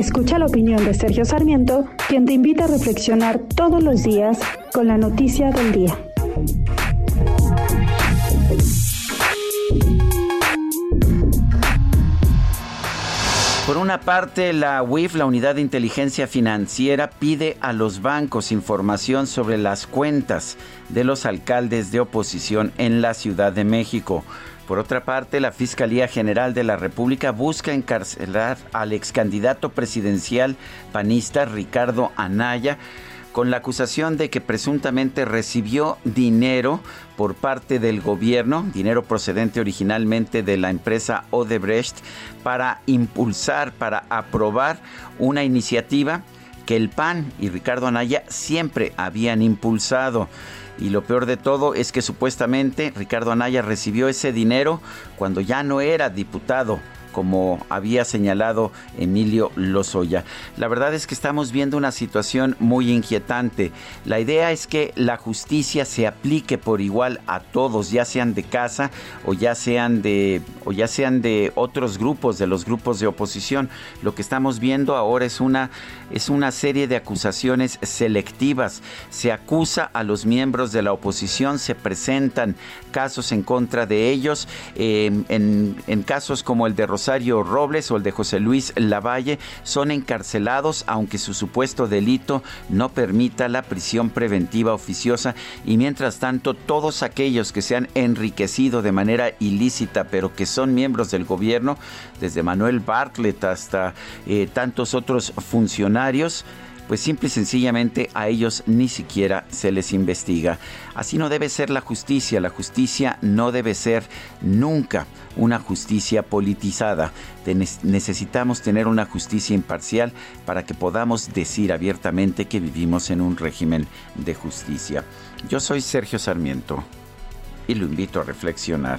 Escucha la opinión de Sergio Sarmiento, quien te invita a reflexionar todos los días con la noticia del día. Por una parte, la UIF, la Unidad de Inteligencia Financiera, pide a los bancos información sobre las cuentas de los alcaldes de oposición en la Ciudad de México. Por otra parte, la Fiscalía General de la República busca encarcelar al ex candidato presidencial panista Ricardo Anaya con la acusación de que presuntamente recibió dinero por parte del gobierno, dinero procedente originalmente de la empresa Odebrecht, para impulsar, para aprobar una iniciativa que el PAN y Ricardo Anaya siempre habían impulsado. Y lo peor de todo es que supuestamente Ricardo Anaya recibió ese dinero cuando ya no era diputado como había señalado Emilio Lozoya. La verdad es que estamos viendo una situación muy inquietante. La idea es que la justicia se aplique por igual a todos, ya sean de casa o ya sean de o ya sean de otros grupos, de los grupos de oposición. Lo que estamos viendo ahora es una es una serie de acusaciones selectivas. Se acusa a los miembros de la oposición, se presentan casos en contra de ellos, eh, en, en casos como el de Rosario Robles o el de José Luis Lavalle son encarcelados aunque su supuesto delito no permita la prisión preventiva oficiosa. Y mientras tanto todos aquellos que se han enriquecido de manera ilícita pero que son miembros del gobierno, desde Manuel Bartlett hasta eh, tantos otros funcionarios, pues simple y sencillamente a ellos ni siquiera se les investiga. Así no debe ser la justicia, la justicia no debe ser nunca una justicia politizada. necesitamos tener una justicia imparcial para que podamos decir abiertamente que vivimos en un régimen de justicia. Yo soy Sergio Sarmiento y lo invito a reflexionar.